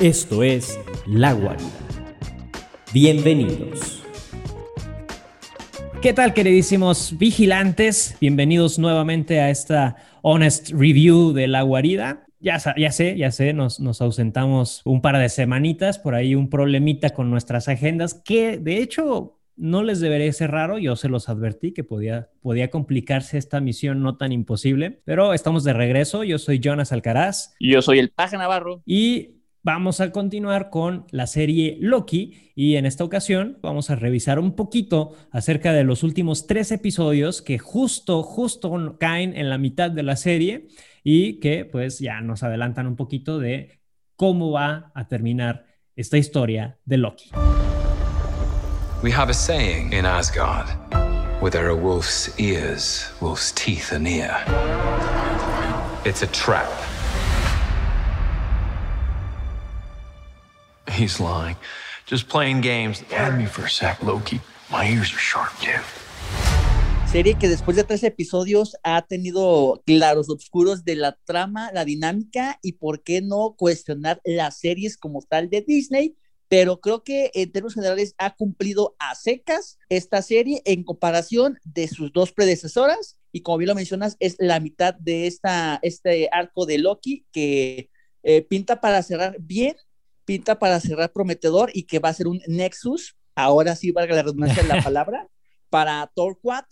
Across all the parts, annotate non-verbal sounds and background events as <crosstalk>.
Esto es La Guarida. Bienvenidos. ¿Qué tal, queridísimos vigilantes? Bienvenidos nuevamente a esta Honest Review de La Guarida. Ya, ya sé, ya sé, nos, nos ausentamos un par de semanitas, por ahí un problemita con nuestras agendas, que de hecho no les debería ser raro, yo se los advertí que podía, podía complicarse esta misión no tan imposible, pero estamos de regreso, yo soy Jonas Alcaraz. Y yo soy el Paja Navarro. Y vamos a continuar con la serie Loki y en esta ocasión vamos a revisar un poquito acerca de los últimos tres episodios que justo, justo caen en la mitad de la serie y que pues ya nos adelantan un poquito de cómo va a terminar esta historia de Loki. We have a saying in Asgard, where there are wolf's ears, wolf's teeth are near. It's a trap. He's lying. Just playing games. Serie que después de tres episodios ha tenido claros oscuros de la trama, la dinámica y por qué no cuestionar las series como tal de Disney. Pero creo que en términos generales ha cumplido a secas esta serie en comparación de sus dos predecesoras. Y como bien lo mencionas, es la mitad de esta, este arco de Loki que eh, pinta para cerrar bien pinta para cerrar prometedor y que va a ser un Nexus, ahora sí valga la redundancia de la <laughs> palabra, para Thor 4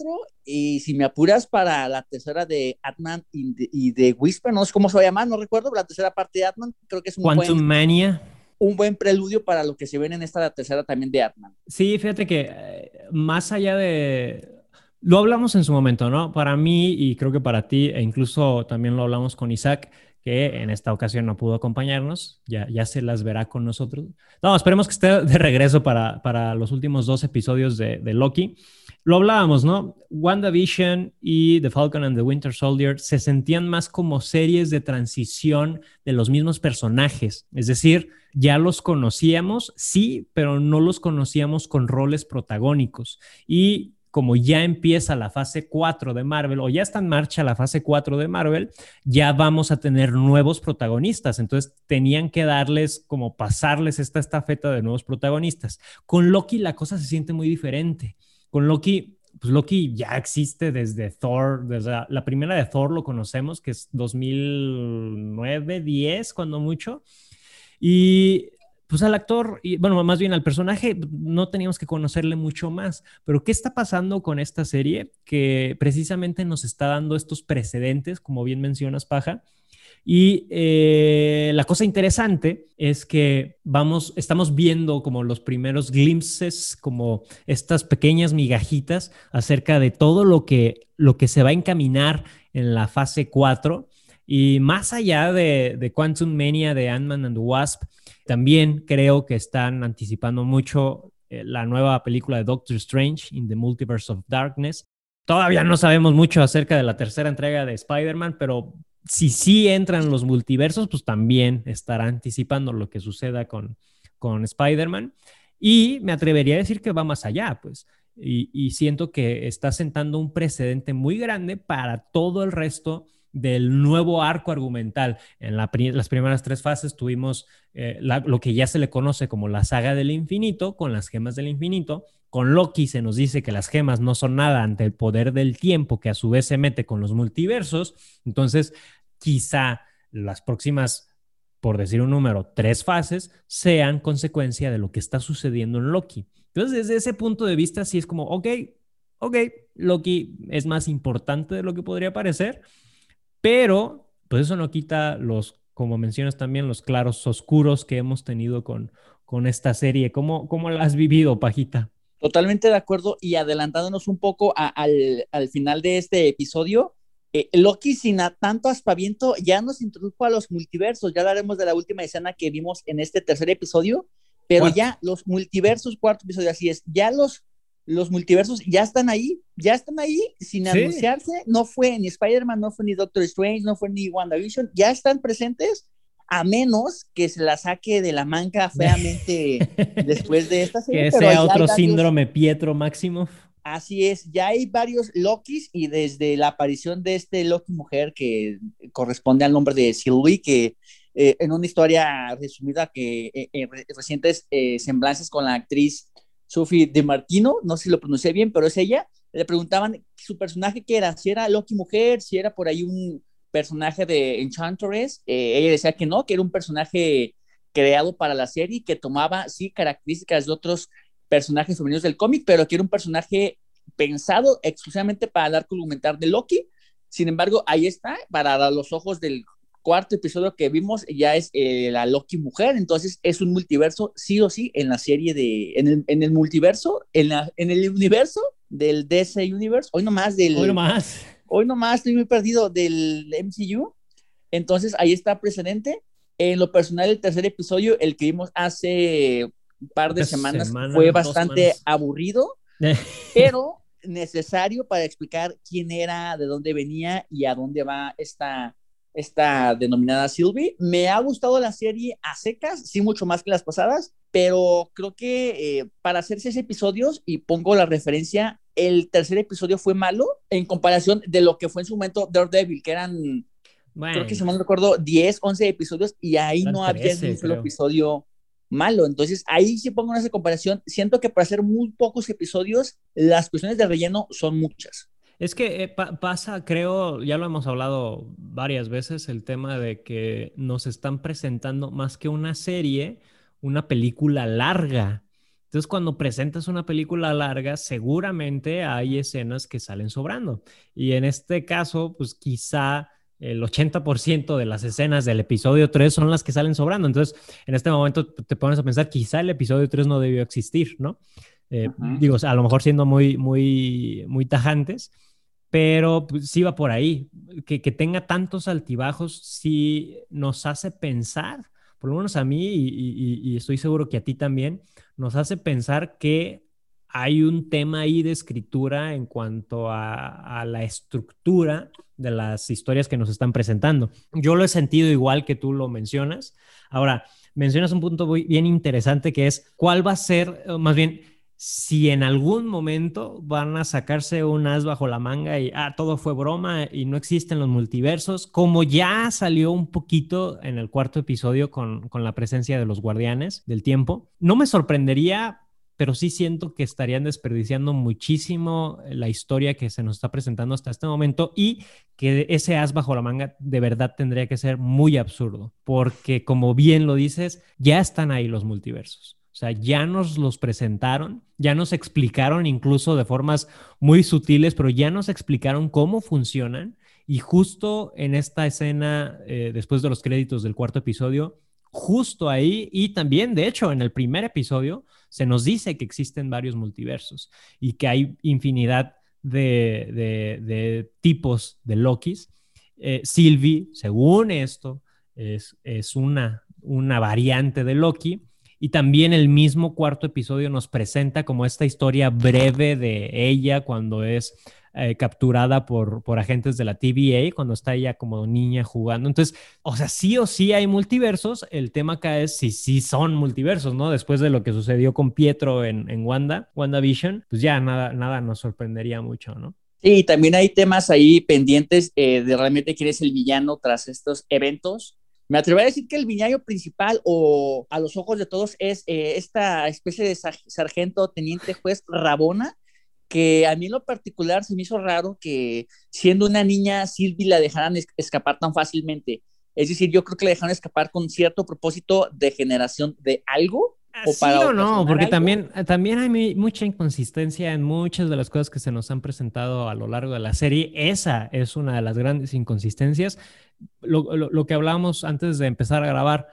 y si me apuras para la tercera de Atman y de, Whisper, no sé cómo se va a llamar, no recuerdo, la tercera parte de Atman, creo que es un Quantum buen, Mania. Un buen preludio para lo que se ven en esta tercera también de Atman. Sí, fíjate que eh, más allá de... Lo hablamos en su momento, ¿no? Para mí y creo que para ti, e incluso también lo hablamos con Isaac, que en esta ocasión no pudo acompañarnos, ya, ya se las verá con nosotros. No, esperemos que esté de regreso para, para los últimos dos episodios de, de, Loki. Lo hablábamos, ¿no? WandaVision y The Falcon and the Winter Soldier se sentían más como series de transición de los mismos personajes, es decir, ya los conocíamos, sí, pero no los conocíamos con roles protagónicos. Y como ya empieza la fase 4 de Marvel o ya está en marcha la fase 4 de Marvel, ya vamos a tener nuevos protagonistas. Entonces tenían que darles, como pasarles esta estafeta de nuevos protagonistas. Con Loki la cosa se siente muy diferente. Con Loki, pues Loki ya existe desde Thor, desde la primera de Thor lo conocemos, que es 2009, 10, cuando mucho. Y pues al actor, y bueno, más bien al personaje, no teníamos que conocerle mucho más. Pero ¿qué está pasando con esta serie? Que precisamente nos está dando estos precedentes, como bien mencionas, Paja. Y eh, la cosa interesante es que vamos, estamos viendo como los primeros glimpses, como estas pequeñas migajitas acerca de todo lo que, lo que se va a encaminar en la fase 4. Y más allá de, de Quantum Mania de Ant-Man and the Wasp, también creo que están anticipando mucho eh, la nueva película de Doctor Strange in the Multiverse of Darkness. Todavía no sabemos mucho acerca de la tercera entrega de Spider-Man, pero si sí entran los multiversos, pues también estará anticipando lo que suceda con, con Spider-Man. Y me atrevería a decir que va más allá, pues. Y, y siento que está sentando un precedente muy grande para todo el resto del nuevo arco argumental. En las primeras tres fases tuvimos eh, lo que ya se le conoce como la saga del infinito, con las gemas del infinito. Con Loki se nos dice que las gemas no son nada ante el poder del tiempo, que a su vez se mete con los multiversos. Entonces, quizá las próximas, por decir un número, tres fases sean consecuencia de lo que está sucediendo en Loki. Entonces, desde ese punto de vista, sí es como, ok, ok, Loki es más importante de lo que podría parecer pero, pues eso no quita los, como mencionas también, los claros oscuros que hemos tenido con, con esta serie. ¿Cómo, ¿Cómo la has vivido, Pajita? Totalmente de acuerdo y adelantándonos un poco al, al, final de este episodio, eh, Loki sin tanto aspaviento ya nos introdujo a los multiversos, ya hablaremos de la última escena que vimos en este tercer episodio, pero ya los multiversos, cuarto episodio, así es, ya los los multiversos ya están ahí, ya están ahí sin anunciarse. No fue ni Spider-Man, no fue ni Doctor Strange, no fue ni WandaVision, ya están presentes, a menos que se la saque de la manga <laughs> feamente después de esta serie. Que sea otro síndrome Pietro Máximo. Así es, ya hay varios Lokis y desde la aparición de este Loki mujer que corresponde al nombre de Sylvie, que eh, en una historia resumida que eh, eh, recientes semblanzas con la actriz Sophie De Martino, no sé si lo pronuncié bien, pero es ella, le preguntaban su personaje qué era, si era Loki mujer, si era por ahí un personaje de Enchantress, ella decía que no, que era un personaje creado para la serie que tomaba, sí, características de otros personajes femeninos del cómic, pero que era un personaje pensado exclusivamente para el arco argumental de Loki. Sin embargo, ahí está, para los ojos del cuarto episodio que vimos ya es eh, la Loki mujer, entonces es un multiverso sí o sí en la serie de, en el, en el multiverso, en, la, en el universo del DC Universe, hoy nomás del... Hoy nomás. Hoy nomás estoy muy perdido del MCU, entonces ahí está precedente. En lo personal, el tercer episodio, el que vimos hace un par de semanas, fue bastante aburrido, <laughs> pero necesario para explicar quién era, de dónde venía y a dónde va esta esta denominada Sylvie. Me ha gustado la serie a secas, sí mucho más que las pasadas, pero creo que eh, para hacer seis episodios, y pongo la referencia, el tercer episodio fue malo en comparación de lo que fue en su momento Daredevil, que eran, creo que si mal no recuerdo, 10, 11 episodios, y ahí no había un solo episodio malo. Entonces, ahí sí pongo esa comparación. Siento que para hacer muy pocos episodios, las cuestiones de relleno son muchas. Es que eh, pasa, creo, ya lo hemos hablado varias veces, el tema de que nos están presentando más que una serie, una película larga. Entonces, cuando presentas una película larga, seguramente hay escenas que salen sobrando. Y en este caso, pues quizá el 80% de las escenas del episodio 3 son las que salen sobrando. Entonces, en este momento te pones a pensar, quizá el episodio 3 no debió existir, ¿no? Eh, digo, a lo mejor siendo muy, muy, muy tajantes, pero pues, sí va por ahí. Que, tenga tantos altibajos sí nos hace pensar, por lo menos a mí y, estoy seguro que a ti también, nos hace pensar que hay un tema ahí de escritura en cuanto a, a, la estructura de las historias que nos están presentando. Yo lo he sentido igual que tú lo mencionas. Ahora, mencionas un punto muy, bien interesante que es cuál va a ser, más bien, si en algún momento van a sacarse un as bajo la manga y ah, todo fue broma y no existen los multiversos, como ya salió un poquito en el cuarto episodio con, con la presencia de los guardianes del tiempo, no me sorprendería, pero sí siento que estarían desperdiciando muchísimo la historia que se nos está presentando hasta este momento y que ese as bajo la manga de verdad tendría que ser muy absurdo, porque como bien lo dices, ya están ahí los multiversos. O sea, ya nos los presentaron, ya nos explicaron incluso de formas muy sutiles, pero ya nos explicaron cómo funcionan. Y justo en esta escena, eh, después de los créditos del cuarto episodio, justo ahí, y también, de hecho, en el primer episodio, se nos dice que existen varios multiversos y que hay infinidad de, tipos de Lokis. Eh, Sylvie, según esto, es, es una, una variante de Loki y también el mismo cuarto episodio nos presenta como esta historia breve de ella cuando es eh, capturada por, por agentes de la TVA, cuando está ella como niña jugando. Entonces, o sea, sí o sí hay multiversos. El tema acá es si sí son multiversos, ¿no? Después de lo que sucedió con Pietro en, en Wanda, WandaVision, pues ya nada, nada nos sorprendería mucho, ¿no? Sí, también hay temas ahí pendientes eh, de realmente quién es el villano tras estos eventos. Me atrevería a decir que el viñayo principal o a los ojos de todos es eh, esta especie de sargento teniente juez Rabona, que a mí en lo particular se me hizo raro que siendo una niña Silvi la dejaran escapar tan fácilmente. Es decir, yo creo que la dejaron escapar con cierto propósito de generación de algo o sí o no, porque también, también hay mucha inconsistencia en muchas de las cosas que se nos han presentado a lo largo de la serie. Esa es una de las grandes inconsistencias. Lo, lo, que hablábamos antes de empezar a grabar,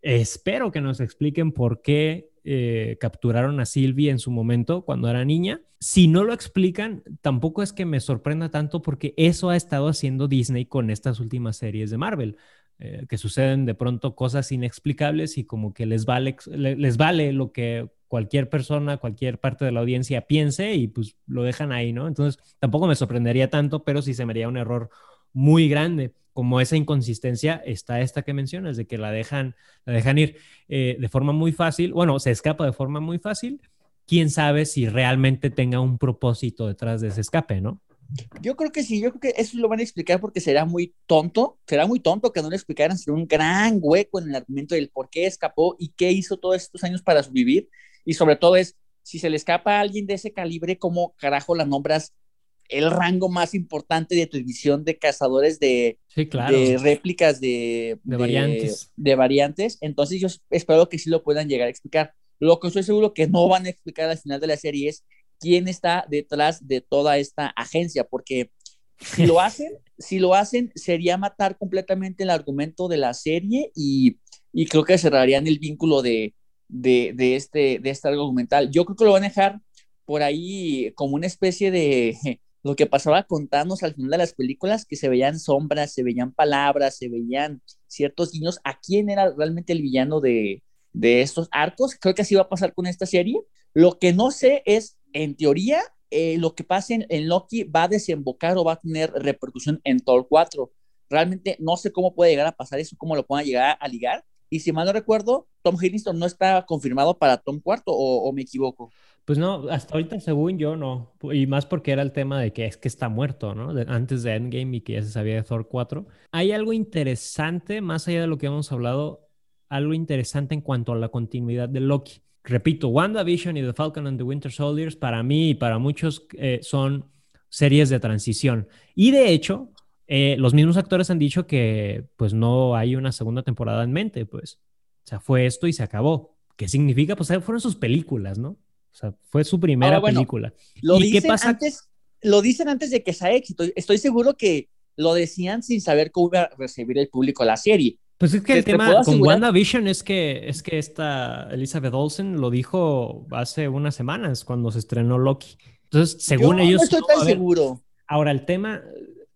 espero que nos expliquen por qué eh, capturaron a Sylvie en su momento cuando era niña. Si no lo explican, tampoco es que me sorprenda tanto porque eso ha estado haciendo Disney con estas últimas series de Marvel. Eh, que suceden de pronto cosas inexplicables y como que les vale, les vale lo que cualquier persona, cualquier parte de la audiencia piense y pues lo dejan ahí, ¿no? Entonces tampoco me sorprendería tanto, pero sí se me haría un error muy grande. Como esa inconsistencia está esta que mencionas, de que la dejan, la dejan ir eh, de forma muy fácil, bueno, se escapa de forma muy fácil. Quién sabe si realmente tenga un propósito detrás de ese escape, ¿no? Yo creo que sí, yo creo que eso lo van a explicar porque será muy tonto, será muy tonto que no lo explicaran, sería un gran hueco en el argumento del por qué escapó y qué hizo todos estos años para sobrevivir. Y sobre todo es, si se le escapa a alguien de ese calibre, ¿cómo carajo la nombras el rango más importante de tu división de cazadores de, de réplicas de, de, variantes. De variantes? Entonces yo espero que sí lo puedan llegar a explicar. Lo que estoy seguro que no van a explicar al final de la serie es quién está detrás de toda esta agencia, porque si lo <laughs> hacen, si lo hacen, sería matar completamente el argumento de la serie y, y creo que cerrarían el vínculo de, de, de, este, de este argumental. Yo creo que lo van a dejar por ahí como una especie de lo que pasaba con al final de las películas, que se veían sombras, se veían palabras, se veían ciertos guiños a quién era realmente el villano de, de estos arcos. Creo que así va a pasar con esta serie. Lo que no sé es, en teoría, eh, lo que pase en, Loki va a desembocar o va a tener repercusión en Thor 4. Realmente no sé cómo puede llegar a pasar eso, cómo lo puedan llegar a ligar. Y si mal no recuerdo, Tom Hiddleston no está confirmado para Tom Cuarto o, me equivoco. Pues no, hasta ahorita según yo no. Y más porque era el tema de que es que está muerto, ¿no? antes de Endgame y que ya se sabía de Thor 4. Hay algo interesante, más allá de lo que hemos hablado, algo interesante en cuanto a la continuidad de Loki. Repito, WandaVision y The Falcon and the Winter Soldiers para mí y para muchos eh, son series de transición. Y de hecho, eh, los mismos actores han dicho que pues no hay una segunda temporada en mente, pues. O sea, fue esto y se acabó. ¿Qué significa? Pues fueron sus películas, ¿no? O sea, fue su primera película. Lo ¿Y dicen qué pasa? Antes, lo dicen antes de que sea éxito. Estoy seguro que lo decían sin saber cómo iba a recibir el público la serie. Pues es que el tema con WandaVision es que, es que esta Elizabeth Olsen lo dijo hace unas semanas cuando se estrenó Loki. Entonces, según ellos. No estoy tan seguro. Ahora, el tema,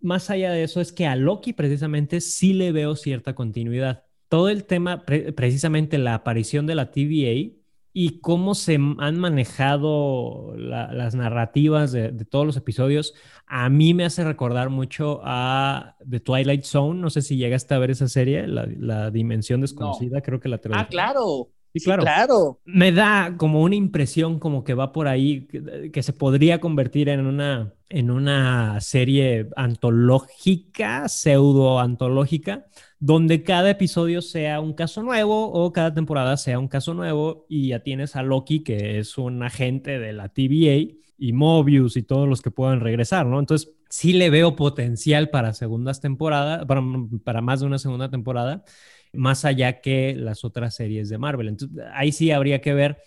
más allá de eso, es que a Loki precisamente sí le veo cierta continuidad. Todo el tema, precisamente la aparición de la TVA, y cómo se han manejado las narrativas de, todos los episodios, a mí me hace recordar mucho a The Twilight Zone. No sé si llegaste a ver esa serie, La, Dimensión Desconocida, creo que la tengo. Ah, claro. Sí, claro. claro. Me da como una impresión como que va por ahí, que, se podría convertir en una, en una serie antológica, pseudo antológica, donde cada episodio sea un caso nuevo o cada temporada sea un caso nuevo y ya tienes a Loki, que es un agente de la TVA, y Mobius y todos los que puedan regresar, ¿no? Entonces, sí le veo potencial para segundas temporadas, para, para más de una segunda temporada, más allá que las otras series de Marvel. Entonces, ahí sí habría que ver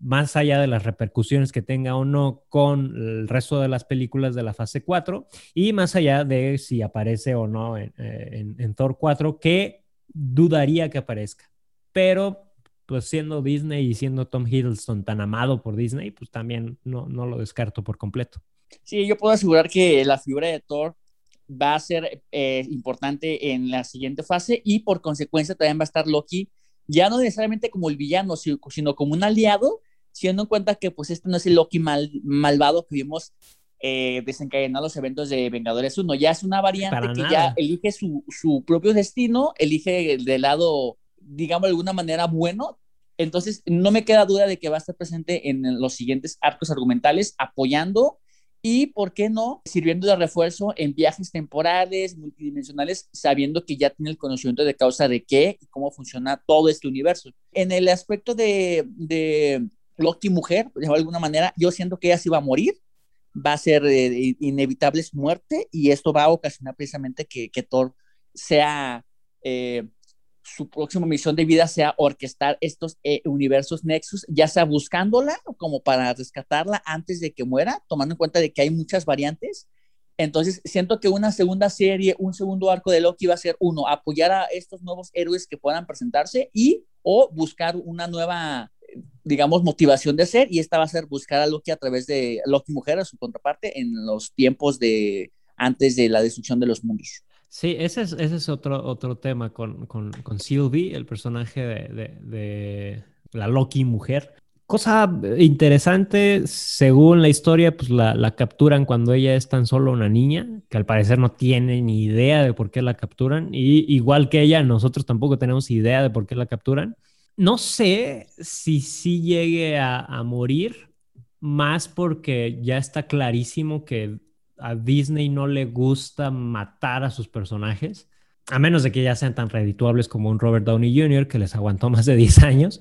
más allá de las repercusiones que tenga o no con el resto de las películas de la fase 4 y más allá de si aparece o no en, eh, Thor 4, que dudaría que aparezca. Pero pues siendo Disney y siendo Tom Hiddleston tan amado por Disney, pues también no, no lo descarto por completo. Sí, yo puedo asegurar que la figura de Thor va a ser eh, importante en la siguiente fase y por consecuencia también va a estar Loki, ya no necesariamente como el villano, sino como un aliado siendo en cuenta que pues este no es el Loki mal, malvado que vimos eh, desencadenar los eventos de Vengadores 1, ya es una variante que ya elige su, su, propio destino, elige de lado, digamos de alguna manera, bueno. Entonces, no me queda duda de que va a estar presente en los siguientes arcos argumentales, apoyando y, ¿por qué no?, sirviendo de refuerzo en viajes temporales, multidimensionales, sabiendo que ya tiene el conocimiento de causa de qué y cómo funciona todo este universo. En el aspecto de, de Loki mujer, de alguna manera, yo siento que ella sí va a morir, va a ser eh, inevitable su muerte y esto va a ocasionar precisamente que, que Thor sea, eh, su próxima misión de vida sea orquestar estos eh, universos Nexus, ya sea buscándola como para rescatarla antes de que muera, tomando en cuenta de que hay muchas variantes. Entonces, siento que una segunda serie, un segundo arco de Loki va a ser uno, apoyar a estos nuevos héroes que puedan presentarse y o buscar una nueva digamos, motivación de ser y esta va a ser buscar a Loki a través de Loki mujer, a su contraparte, en los tiempos de antes de la destrucción de los mundos. Sí, ese es, ese es otro, otro tema con, con, con Sylvie, el personaje de, de, la Loki mujer. Cosa interesante, según la historia, pues la, la, capturan cuando ella es tan solo una niña, que al parecer no tiene ni idea de por qué la capturan, y igual que ella, nosotros tampoco tenemos idea de por qué la capturan no sé si sí llegue a, morir, más porque ya está clarísimo que a Disney no le gusta matar a sus personajes, a menos de que ya sean tan redituables como un Robert Downey Jr., que les aguantó más de <laughs> 10 años,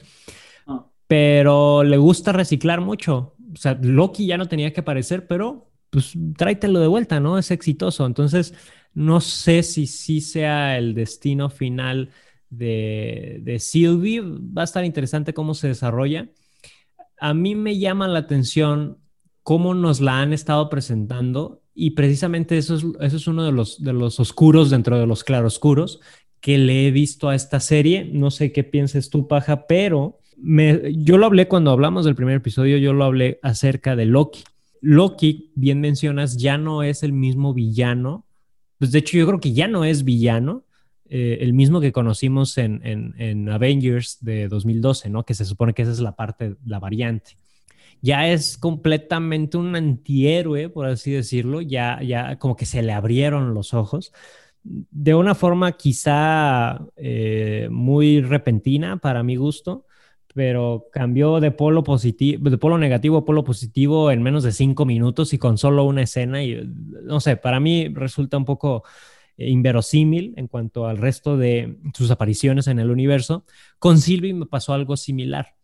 Ah. pero le gusta reciclar mucho. O sea, Loki ya no tenía que aparecer, pero pues tráetelo de vuelta, ¿no? Es exitoso. Entonces, no sé si sí sea el destino final de, de Sylvie. Va a estar interesante cómo se desarrolla. A mí me llama la atención cómo nos la han estado presentando y precisamente eso es, es uno de los, oscuros dentro de los claroscuros que le he visto a esta serie. No sé qué pienses tú, Paja, pero me, yo lo hablé cuando hablamos del primer episodio, yo lo hablé acerca de Loki. Loki, bien mencionas, ya no es el mismo villano. Pues de hecho, yo creo que ya no es villano, eh, el mismo que conocimos en, en, en, Avengers de 2012, ¿no? Que se supone que esa es la parte, la variante. Ya es completamente un antihéroe, por así decirlo, ya, ya como que se le abrieron los ojos de una forma quizá eh, muy repentina para mi gusto, pero cambió de polo positivo, de polo negativo a polo positivo en menos de cinco minutos y con solo una escena. Y no sé, para mí resulta un poco eh, inverosímil en cuanto al resto de sus apariciones en el universo. Con Sylvie me pasó algo similar.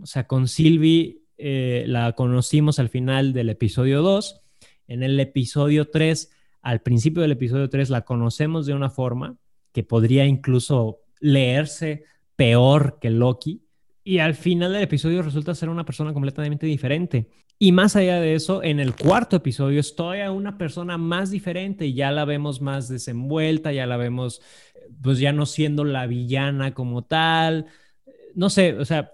O sea, con Sylvie eh, la conocimos al final del episodio 2. En el episodio 3, al principio del episodio 3, la conocemos de una forma que podría incluso leerse peor que Loki y al final del episodio resulta ser una persona completamente diferente. Y más allá de eso, en el cuarto episodio es todavía una persona más diferente y ya la vemos más desenvuelta, ya la vemos pues ya no siendo la villana como tal. No sé, o sea,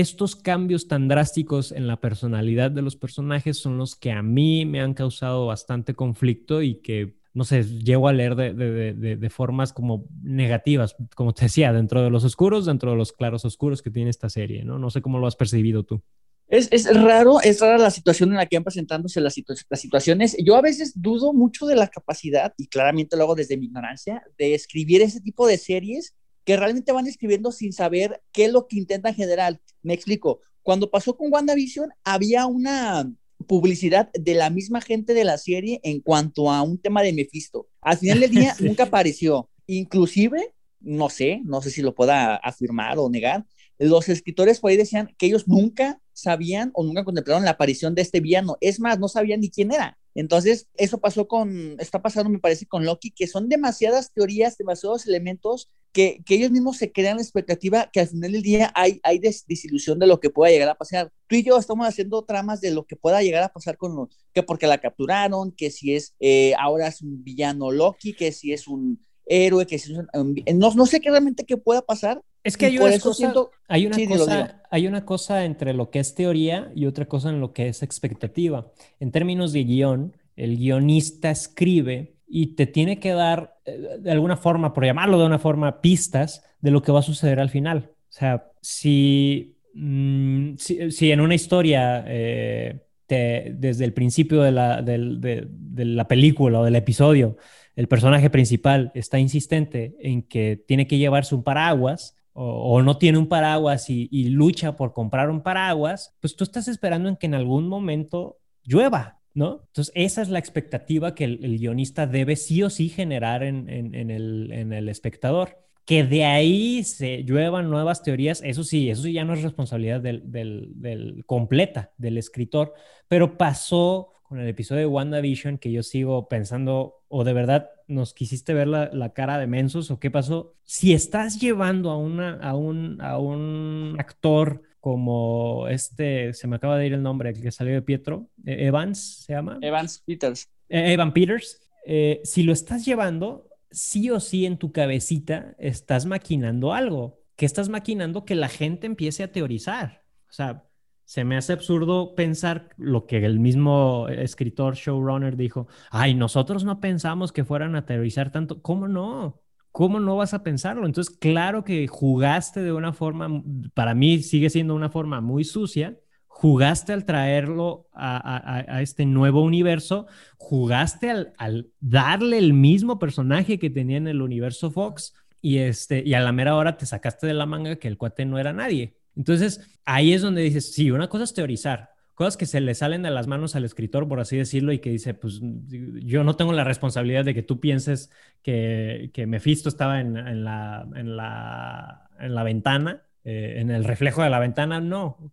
estos cambios tan drásticos en la personalidad de los personajes son los que a mí me han causado bastante conflicto y que no sé, llego a leer de, de, de, formas como negativas, como te decía, dentro de los oscuros, dentro de los claros oscuros que tiene esta serie, ¿no? No sé cómo lo has percibido tú. Es, es raro, es rara la situación en la que van presentándose las, situ las, situaciones. Yo a veces dudo mucho de la capacidad, y claramente lo hago desde mi ignorancia, de escribir ese tipo de series que realmente van escribiendo sin saber qué es lo que intentan generar. Me explico. Cuando pasó con WandaVision, había una, publicidad de la misma gente de la serie en cuanto a un tema de Mephisto. Al final del día <laughs> sí. nunca apareció. Inclusive, no sé, no sé si lo pueda afirmar o negar, los escritores por ahí decían que ellos nunca sabían o nunca contemplaron la aparición de este villano. Es más, no sabían ni quién era. Entonces, eso pasó con, está pasando, me parece, con Loki, que son demasiadas teorías, demasiados elementos que, que ellos mismos se crean la expectativa que al final del día hay, hay des desilusión de lo que pueda llegar a pasar. Tú y yo estamos haciendo tramas de lo que pueda llegar a pasar con los, que porque la capturaron, que si es, eh, ahora es un villano Loki, que si es un héroe, que si es un, no, no sé qué realmente qué pueda pasar. Es que hay una, cosa, siento, hay, una sí, cosa, hay una cosa entre lo que es teoría y otra cosa en lo que es expectativa. En términos de guion, el guionista escribe y te tiene que dar, eh, de alguna forma, por llamarlo de una forma, pistas de lo que va a suceder al final. O sea, si, mmm, si, en una historia, eh, desde el principio de la, de, la película o del episodio, el personaje principal está insistente en que tiene que llevarse un paraguas, o, o, no tiene un paraguas y, y, lucha por comprar un paraguas, pues tú estás esperando en que en algún momento llueva, ¿no? Entonces, esa es la expectativa que el, el guionista debe sí o sí generar en, en, en, el, en, el, espectador. Que de ahí se lluevan nuevas teorías, eso sí, eso sí ya no es responsabilidad del, del, del completa del escritor, pero pasó con el episodio de WandaVision que yo sigo pensando, o de verdad nos quisiste ver la, la, cara de mensos o qué pasó. Si estás llevando a, una, a, un, a un actor como este, se me acaba de ir el nombre, el que salió de Pietro, Evans se llama. Evans Peters. Eh, Evan Peters. Eh, si lo estás llevando, sí o sí en tu cabecita estás maquinando algo. que estás maquinando? Que la gente empiece a teorizar. O sea, se me hace absurdo pensar lo que el mismo escritor, showrunner dijo, ay, nosotros no pensamos que fueran a teorizar tanto. ¿Cómo no? ¿Cómo no vas a pensarlo? Entonces, claro que jugaste de una forma, para mí sigue siendo una forma muy sucia, jugaste al traerlo a, este nuevo universo, jugaste al, al, darle el mismo personaje que tenía en el universo Fox y, este, y a la mera hora te sacaste de la manga que el cuate no era nadie. Entonces, ahí es donde dices, sí, una cosa es teorizar, cosas que se le salen de las manos al escritor, por así decirlo, y que dice, pues yo no tengo la responsabilidad de que tú pienses que, que Mephisto estaba en, en, la, en, la, en la ventana eh, en el reflejo de la ventana, no,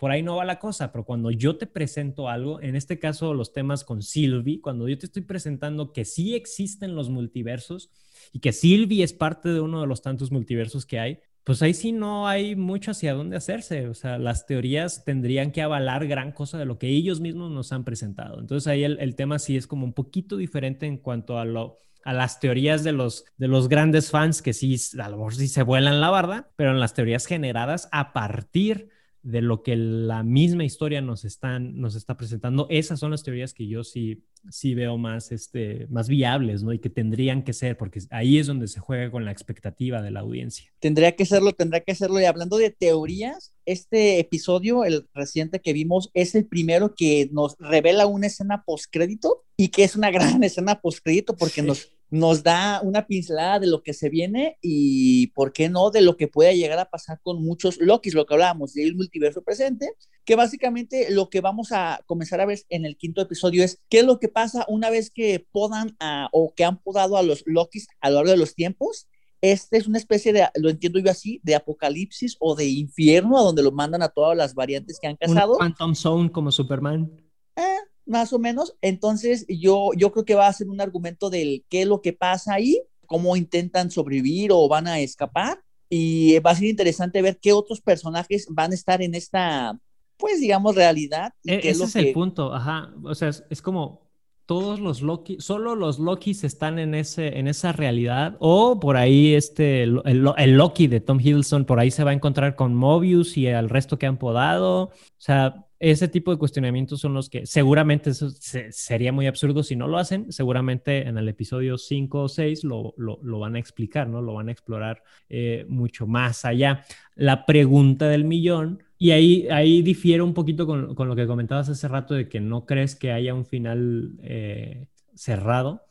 por ahí no va la cosa, pero cuando yo te presento algo, en este caso los temas con Sylvie, cuando yo te estoy presentando que sí existen los multiversos y que Sylvie es parte de uno de los tantos multiversos que hay, pues ahí sí no hay mucho hacia dónde hacerse, o sea, las teorías tendrían que avalar gran cosa de lo que ellos mismos nos han presentado. Entonces ahí el, tema sí es como un poquito diferente en cuanto a lo a las teorías de los, de los grandes fans que sí, a lo mejor sí se vuelan la barda, pero en las teorías generadas a partir de lo que la misma historia nos, están, nos está presentando, esas son las teorías que yo sí, sí veo más, este, más viables, ¿no? Y que tendrían que ser, porque ahí es donde se juega con la expectativa de la audiencia. Tendría que serlo, tendría que serlo. Y hablando de teorías, este episodio, el reciente que vimos, es el primero que nos revela una escena postcrédito y que es una <laughs> gran escena postcrédito porque nos nos da una pincelada de lo que se viene y, ¿por qué no?, de lo que puede llegar a pasar con muchos Lokis, lo que hablábamos del multiverso presente, que básicamente lo que vamos a comenzar a ver en el quinto episodio es qué es lo que pasa una vez que podan a, o que han podado a los Lokis a lo largo de los tiempos. Este es una especie de, lo entiendo yo así, de apocalipsis o de infierno, a donde lo mandan a todas las variantes que han casado. Un Phantom Zone como Superman. Eh, más o menos. Entonces, yo, yo creo que va a ser un argumento del qué es lo que pasa ahí, cómo intentan sobrevivir o van a escapar. Y va a ser interesante ver qué otros personajes van a estar en esta, pues digamos, realidad. E, ese es, el punto, ajá. O sea, es, como todos los Loki, solo los Lokis están en, ese, en esa realidad. O por ahí este, el, el, Loki de Tom Hiddleston, por ahí se va a encontrar con Mobius y al resto que han podado. O sea, ese tipo de cuestionamientos son los que seguramente eso sería muy absurdo si no lo hacen. Seguramente en el episodio 5 o 6 lo, lo, van a explicar, ¿no? Lo van a explorar eh, mucho más allá. La pregunta del millón, y ahí, ahí difiere un poquito con, con, lo que comentabas hace rato de que no crees que haya un final eh, cerrado.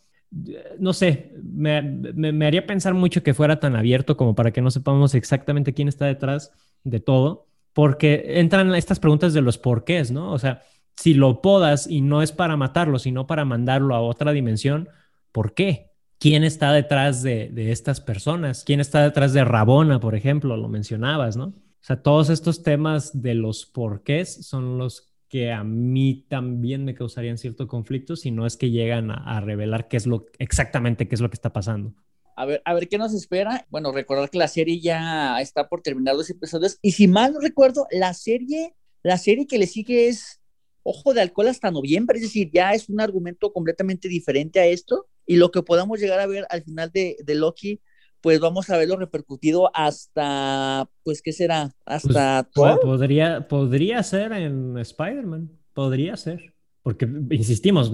No sé, me, me, me haría pensar mucho que fuera tan abierto como para que no sepamos exactamente quién está detrás de todo porque entran estas preguntas de los porqués, ¿no? O sea, si lo podas y no es para matarlo, sino para mandarlo a otra dimensión, ¿por qué? ¿Quién está detrás de, estas personas? ¿Quién está detrás de Rabona, por ejemplo? Lo mencionabas, ¿no? O sea, todos estos temas de los porqués son los que a mí también me causarían cierto conflicto si no es que llegan a, a revelar qué es lo exactamente qué es lo que está pasando a ver, a ver qué nos espera. Bueno, recordar que la serie ya está por terminar los episodios. Y si mal no recuerdo, la serie, la serie que le sigue es Ojo de Alcohol hasta noviembre. Es decir, ya es un argumento completamente diferente a esto. Y lo que podamos llegar a ver al final de, de Loki, pues vamos a verlo repercutido hasta, pues, ¿qué será? Hasta pues, podría, podría ser en Spider-Man. Podría ser. Porque, insistimos,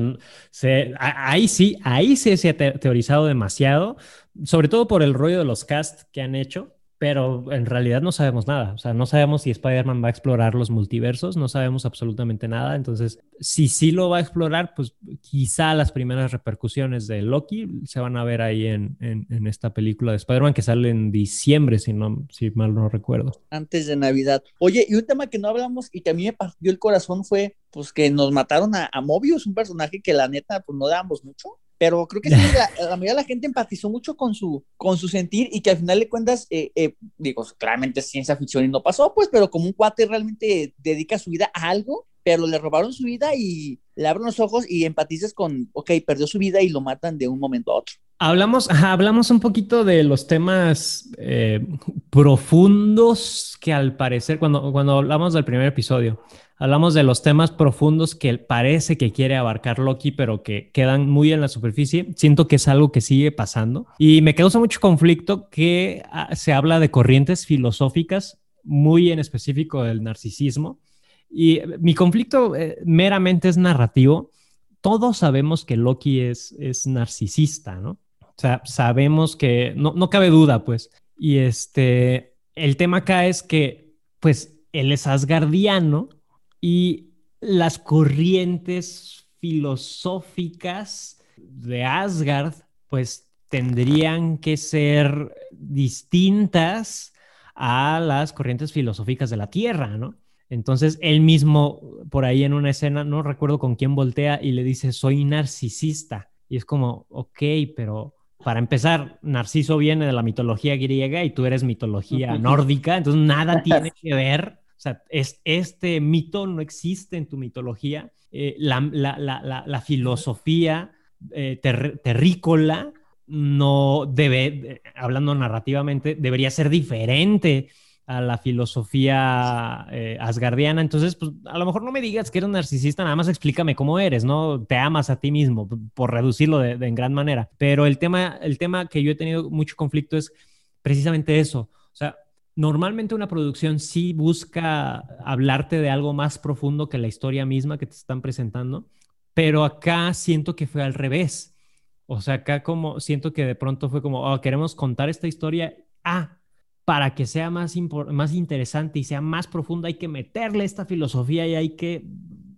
se, ahí sí, ahí sí se ha teorizado demasiado, sobre todo por el rollo de los cast que han hecho, pero en realidad no sabemos nada. O sea, no sabemos si Spider-Man va a explorar los multiversos, no sabemos absolutamente nada. Entonces, si sí lo va a explorar, pues quizá las primeras repercusiones de Loki se van a ver ahí en, en, esta película de Spider-Man que sale en diciembre, si, no, si mal no recuerdo. Antes de Navidad. Oye, y un tema que no hablamos y que a mí me partió el corazón fue pues que nos mataron a, a Mobius, un personaje que la neta pues no dábamos mucho pero creo que sí, la, mayoría de la gente empatizó mucho con su, con su sentir y que al final de cuentas, eh, eh, digo, claramente ciencia ficción y no pasó, pues, pero como un cuate realmente dedica su vida a algo, pero le robaron su vida y le abren los ojos y empatizas con, ok, perdió su vida y lo matan de un momento a otro. Hablamos, hablamos un poquito de los temas eh, profundos que al parecer, cuando, cuando hablamos del primer episodio, Hablamos de los temas profundos que parece que quiere abarcar Loki, pero que quedan muy en la superficie. Siento que es algo que sigue pasando. Y me causa mucho conflicto que ah, se habla de corrientes filosóficas, muy en específico del narcisismo. Y mi conflicto eh, meramente es narrativo. Todos sabemos que Loki es, es narcisista, ¿no? O sea, sabemos que no, no cabe duda, pues. Y este, el tema acá es que, pues, él es asgardiano y las corrientes filosóficas de Asgard, pues tendrían que ser distintas a las corrientes filosóficas de la Tierra, ¿no? Entonces él mismo, por ahí en una escena, no recuerdo con quién voltea y le dice, soy narcisista. Y es como, ok, pero para empezar, Narciso viene de la mitología griega y tú eres mitología nórdica, entonces nada tiene que ver. O sea, es, este mito no existe en tu mitología. Eh, la, la, filosofía eh, terrícola no debe, hablando narrativamente, debería ser diferente a la filosofía eh, asgardiana. Entonces, pues a lo mejor no me digas que eres narcisista, nada más explícame cómo eres, ¿no? Te amas a ti mismo, por reducirlo de, en gran manera. Pero el tema, el tema que yo he tenido mucho conflicto es precisamente eso. O sea, normalmente una producción sí busca hablarte de algo más profundo que la historia misma que te están presentando, pero acá siento que fue al revés. O sea, acá como siento que de pronto fue como, oh, queremos contar esta historia. Ah, para que sea más, más interesante y sea más profunda, hay que meterle esta filosofía y hay que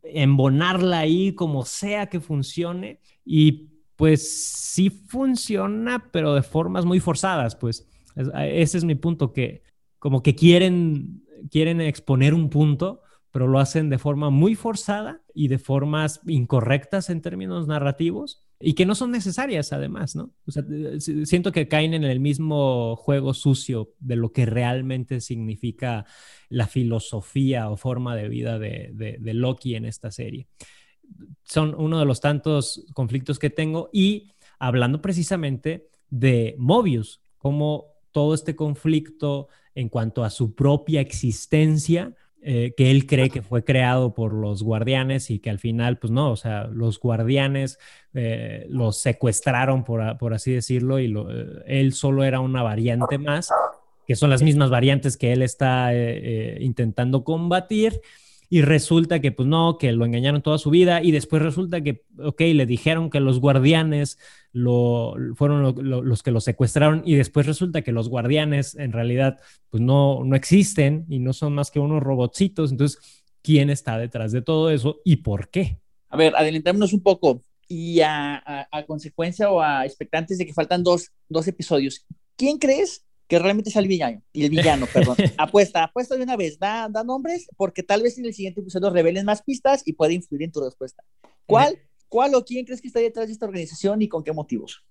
embonarla ahí como sea que funcione. Y pues sí funciona, pero de formas muy forzadas, pues ese es mi punto, que como que quieren, quieren exponer un punto, pero lo hacen de forma muy forzada y de formas incorrectas en términos narrativos y que no son necesarias además, ¿no? Eh, siento que caen en el mismo juego sucio de lo que realmente significa la filosofía o forma de vida de, de, Loki en esta serie. Son uno de los tantos conflictos que tengo y hablando precisamente de Mobius, como todo este conflicto en cuanto a su propia existencia eh, que él cree que fue creado por los guardianes y que al final, pues no, o sea, los guardianes eh, los secuestraron, por, por, así decirlo, y eh, él solo era una variante más, que son las mismas variantes que él está intentando combatir. Y resulta que, pues no, que lo engañaron toda su vida. Y después resulta que, ok, le dijeron que los guardianes lo, fueron los que lo secuestraron y después resulta que los guardianes en realidad pues no, no existen y no son más que unos robotcitos. Entonces, ¿quién está detrás de todo eso y por qué? A ver, adelantémonos un poco y a, consecuencia o a expectantes de que faltan dos, dos episodios. ¿Quién crees que realmente sea el villano, y el villano, <laughs> perdón. apuesta, apuesta de una vez, da, da nombres, porque tal vez en el siguiente episodio revelen más pistas y puede influir en tu respuesta. ¿Cuál ¿Cuál o quién crees que está detrás de esta organización y con qué motivos?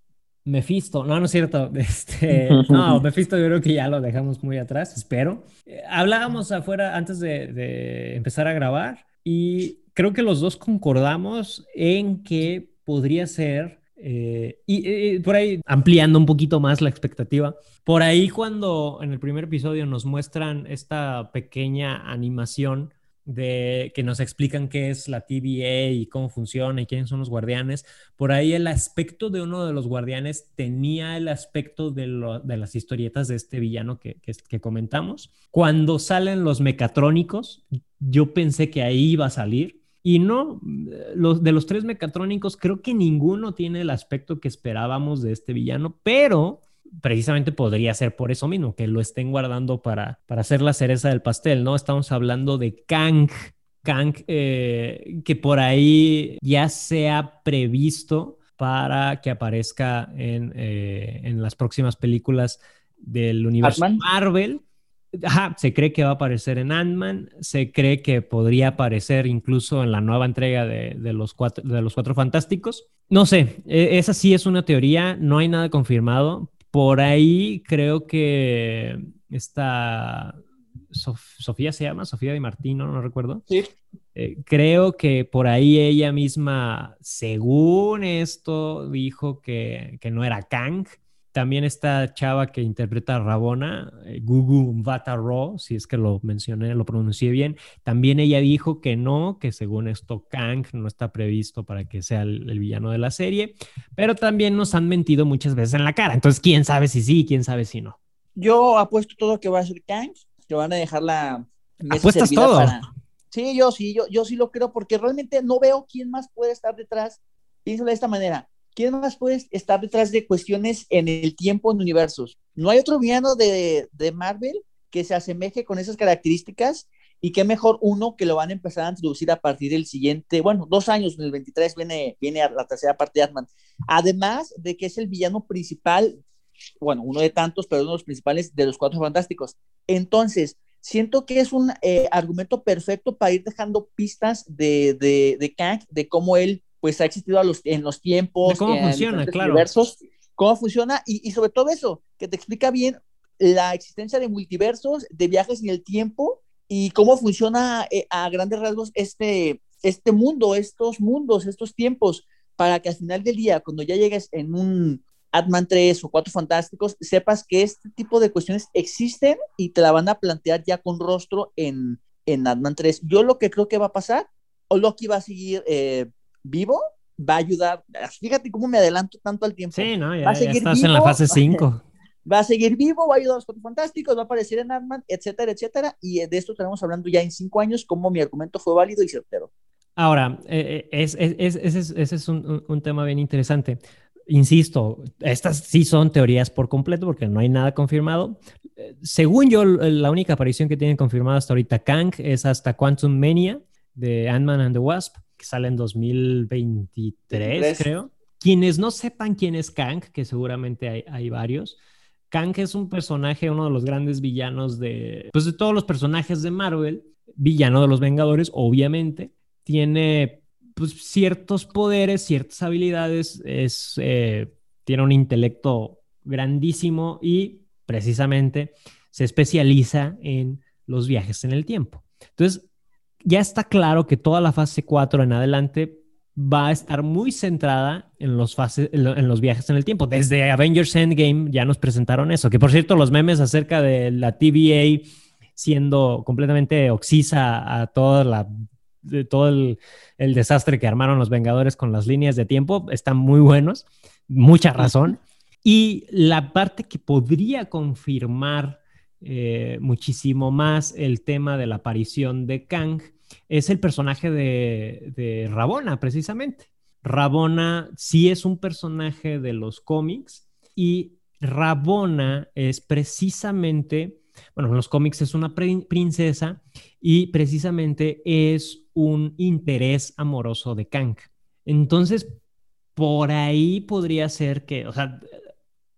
Mephisto, no, no es cierto. <laughs> Este, <laughs> no, Mephisto yo creo que ya lo dejamos muy atrás, espero. Eh, hablábamos afuera antes de, empezar a grabar y creo que los dos concordamos en que podría ser, eh, y, por ahí ampliando un poquito más la expectativa, por ahí cuando en el primer episodio nos muestran esta pequeña animación de que nos explican qué es la TVA y cómo funciona y quiénes son los guardianes. Por ahí el aspecto de uno de los guardianes tenía el aspecto de, las historietas de este villano que, que, comentamos. Cuando salen los mecatrónicos, yo pensé que ahí iba a salir. Y no, los, de los tres mecatrónicos, creo que ninguno tiene el aspecto que esperábamos de este villano, pero precisamente podría ser por eso mismo, que lo estén guardando para, para hacer la cereza del pastel, ¿no? Estamos hablando de Kang, Kang, eh, que por ahí ya se ha previsto para que aparezca en, eh, en las próximas películas del universo Marvel. Ajá, se cree que va a aparecer en Ant-Man, se cree que podría aparecer incluso en la nueva entrega de, de, los, cuatro, de los Cuatro Fantásticos. No sé, e, esa sí es una teoría, no hay nada confirmado, por ahí creo que esta Sofía se llama, Sofía Di Martino, no recuerdo. Sí. Eh, creo que por ahí ella misma, según esto, dijo que, que no era Kang, también esta chava que interpreta a Rabona, eh, Gugu Ro, si es que lo mencioné, lo pronuncié bien, también ella dijo que no, que según esto Kang no está previsto para que sea el, villano de la serie, pero también nos han mentido muchas veces en la cara, entonces quién sabe si sí, quién sabe si no. Yo apuesto todo que va a ser Kang, que van a dejar la... ¿Apuestas todo? Sí, yo sí, yo, yo sí lo creo, porque realmente no veo quién más puede estar detrás. Piénsalo de esta manera ¿quién más puede estar detrás de cuestiones en el tiempo en universos? No hay otro villano de, de Marvel que se asemeje con esas características y qué mejor uno que lo van a empezar a introducir a partir del siguiente, bueno, dos años, en el 23 viene, viene la tercera parte de Ant-Man. Además de que es el villano principal, bueno, uno de tantos, pero uno de los principales de los Cuatro Fantásticos. Entonces, siento que es un eh, argumento perfecto para ir dejando pistas de, de, de Kang, de cómo él pues ha existido a los, en los tiempos, De cómo en funciona, claro. universos, cómo funciona y, y sobre todo eso, que te explica bien la existencia de multiversos, de viajes en el tiempo y cómo funciona eh, a grandes rasgos este, este mundo, estos mundos, estos tiempos, para que al final del día, cuando ya llegues en un Ant-Man 3 o Cuatro Fantásticos, sepas que este tipo de cuestiones existen y te la van a plantear ya con rostro en, en Ant-Man 3. Yo lo que creo que va a pasar, o Loki va a seguir eh, vivo, va a ayudar, fíjate cómo me adelanto tanto al tiempo. Sí, ¿no? Ya, Va a ya seguir estás en la vivo. fase <laughs> 5. va a seguir vivo, va a ayudar a los Cuatro Fantásticos, va a aparecer en Ant-Man, etcétera, etcétera. Y de esto estaremos hablando ya en cinco años, como mi argumento fue válido y certero. Ahora, eh, eh, es, es- es- ese es, es un, un- tema bien interesante. Insisto, estas sí son teorías por completo porque no hay nada confirmado. Según yo, la única aparición que tienen confirmada hasta ahorita Kang es hasta Quantum Mania de Ant-Man and the Wasp, que sale en 2023, 23. creo. Quienes no sepan quién es Kang, que seguramente hay, hay varios, Kang es un personaje, uno de los grandes villanos de, pues de todos los personajes de Marvel, villano de los Vengadores, obviamente, tiene pues, ciertos poderes, ciertas habilidades, es, eh, tiene un intelecto grandísimo y precisamente se especializa en los viajes en el tiempo. Entonces, ya está claro que toda la fase 4 en adelante va a estar muy centrada en los, fases, en, lo- en los viajes en el tiempo. Desde Avengers Endgame ya nos presentaron eso, que por cierto los memes acerca de la TVA siendo completamente oxisa a toda la, de todo el, el desastre que armaron los Vengadores con las líneas de tiempo están muy buenos, mucha razón. Y la parte que podría confirmar eh, muchísimo más el tema de la aparición de Kang es el personaje de, de Rabona, precisamente. Rabona sí es un personaje de los cómics y Rabona es precisamente, bueno, en los cómics es una prin- princesa y precisamente es un interés amoroso de Kang. Entonces, por ahí podría ser que, o sea,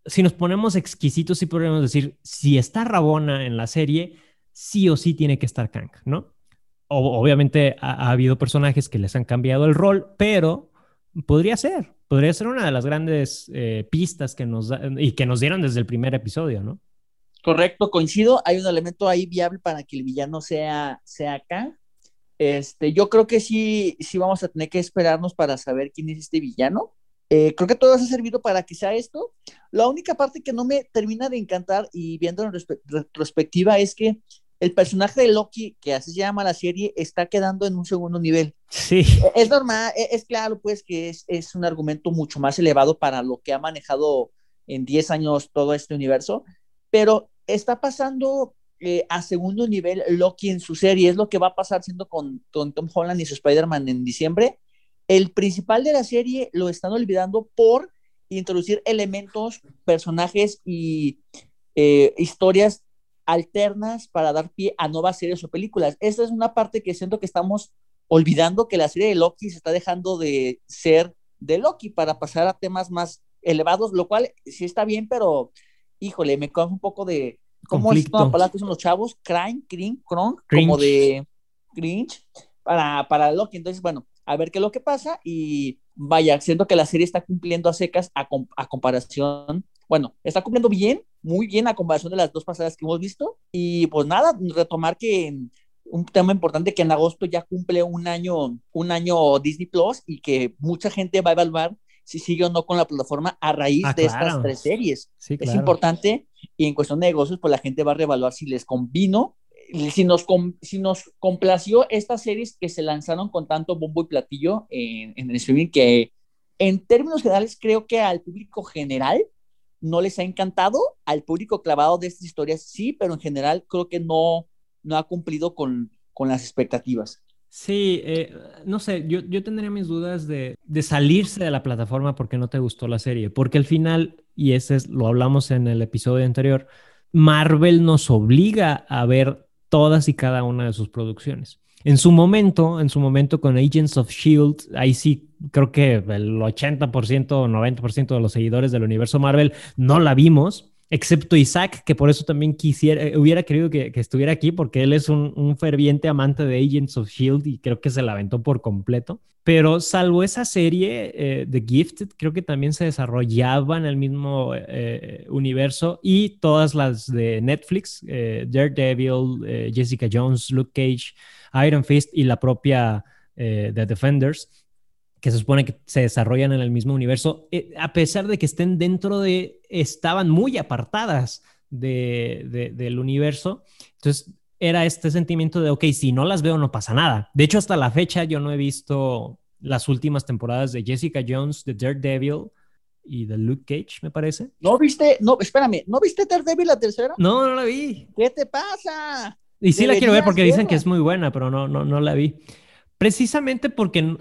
si nos ponemos exquisitos, sí podríamos decir, si está Rabona en la serie, sí o sí tiene que estar Kang, ¿no? Obviamente ha, ha habido personajes que les han cambiado el rol, pero podría ser, podría ser una de las grandes eh, pistas que nos da- y que nos dieron desde el primer episodio, ¿no? Correcto, coincido. Hay un elemento ahí viable para que el villano sea, sea Kang. Este, yo creo que sí, sí vamos a tener que esperarnos para saber quién es este villano. Eh, creo que todo eso ha servido para que sea esto. La única parte que no me termina de encantar y viendo en retrospectiva es que el personaje de Loki, que así se llama la serie, está quedando en un segundo nivel. Sí, Eh, Es normal, e- es claro, pues que es, es un argumento mucho más elevado para lo que ha manejado en 10 años todo este universo, pero está pasando eh, a segundo nivel Loki en su serie, es lo que va a pasar siendo con, con Tom Holland y su Spider-Man en diciembre. El principal de la serie lo están olvidando por introducir elementos, personajes y eh, historias alternas para dar pie a nuevas series o películas. Esta es una parte que siento que estamos olvidando que la serie de Loki se está dejando de ser de Loki para pasar a temas más elevados, lo cual sí está bien, pero híjole, me causa un poco de cómo es una palabra que usan los chavos, crime, cronk, Cringe. como de cringe para, para Loki. Entonces, bueno, a ver qué es lo que pasa y vaya, siento que la serie está cumpliendo a secas a, com- a comparación, bueno, está cumpliendo bien, muy bien a comparación de las dos pasadas que hemos visto y pues nada, retomar que un tema importante que en agosto ya cumple un año, un año Disney Plus y que mucha gente va a evaluar si sigue o no con la plataforma a raíz Ah, de claro. estas tres series. sí, Es importante y en cuestión de negocios, pues la gente va a reevaluar si les convino, si nos, si nos complació estas series que se lanzaron con tanto bombo y platillo en, en el streaming, que en términos generales creo que al público general no les ha encantado, al público clavado de estas historias sí, pero en general creo que no, no ha cumplido con, con las expectativas. Sí, eh, no sé, yo, yo tendría mis dudas de, de salirse de la plataforma porque no te gustó la serie, porque al final, y ese es, lo hablamos en el episodio anterior, Marvel nos obliga a ver todas y cada una de sus producciones. En su momento, en su momento con Agents of Shield, ahí sí creo que el 80% o 90% de los seguidores del universo Marvel no la vimos. Excepto Isaac, que por eso también quisiera, eh, hubiera querido que, estuviera aquí, porque él es un, ferviente amante de Agents of Shield y creo que se la aventó por completo. Pero salvo esa serie, eh, The Gifted, creo que también se desarrollaba en el mismo eh, universo y todas las de Netflix, Daredevil, Jessica Jones, Luke Cage, Iron Fist y la propia The Defenders que se supone que se desarrollan en el mismo universo, eh, a pesar de que estén dentro de, estaban muy apartadas de, del universo. Entonces, era este sentimiento de, ok, si no las veo no pasa nada. De hecho, hasta la fecha yo no he visto las últimas temporadas de Jessica Jones, de Daredevil y de Luke Cage, me parece. ¿No viste? No, espérame, ¿no viste Daredevil la tercera? No, no la vi. ¿Qué te pasa? Y sí la quiero ver porque dicen que es muy buena, pero no, no, no la vi. Precisamente porque,